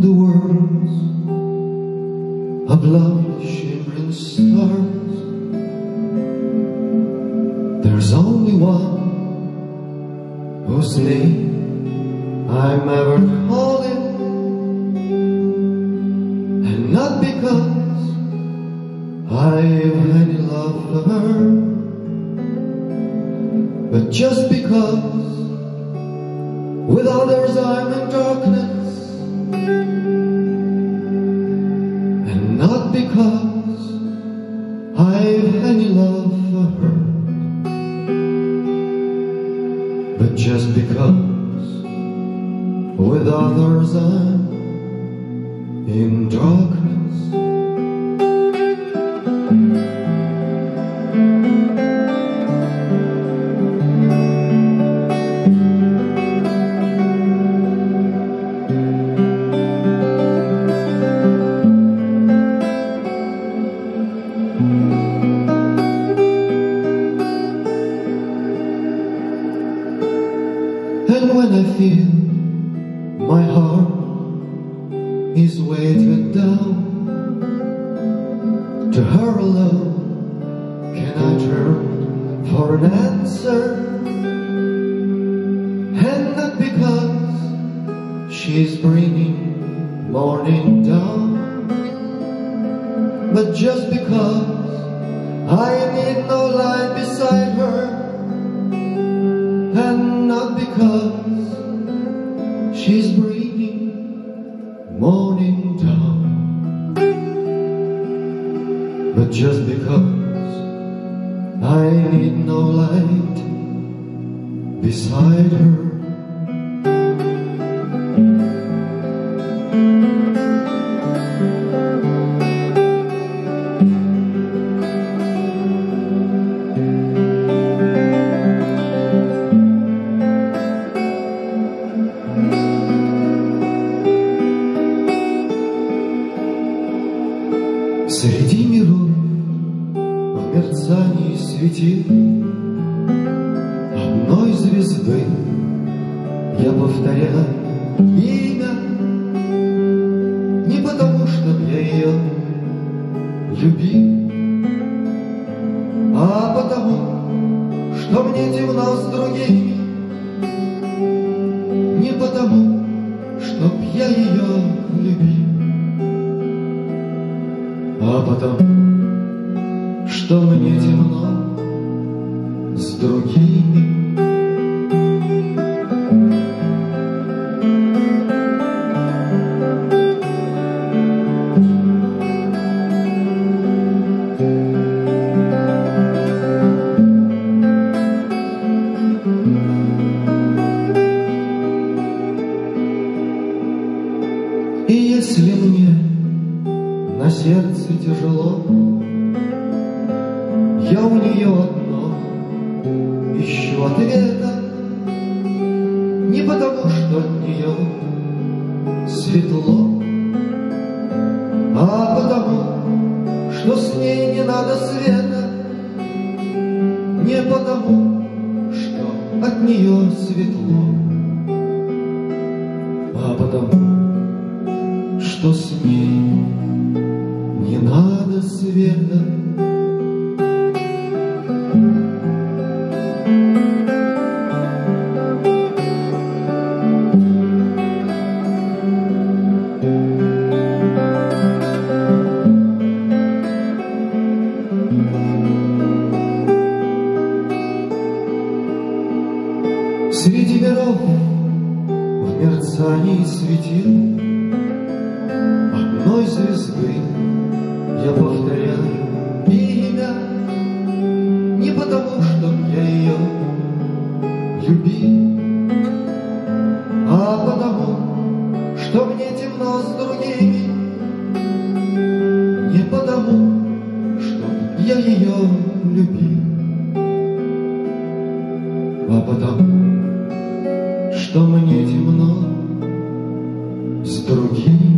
The worlds of lovely shimmering stars, there's only one whose name I'm ever calling, and not because I've any love for her, but just because with others I'm in darkness. Because I've any love for her, but just because with others I'm in darkness. And when I feel my heart is weighted down, to her alone can I turn for an answer. And not because she's bringing morning down, but just because I need no light beside her and not because she's bringing morning down, but just because I need no light beside her. Мерцании светил Одной звезды я повторяю имя. Не потому, что я ее любил А потому, что мне темно с другими. Не потому, чтоб я ее любил сердце тяжело, я у нее одно ищу ответа, не потому, что от нее светло, а потому, что с ней не надо света, не потому, что от нее светло, а потому, что с ней не надо света. Среди миров в мерцании светил одной звезды я повторяю имя не потому, что я ее люби, а потому, что мне темно с другими, не потому, что я ее любил, а потому, что мне темно с другими.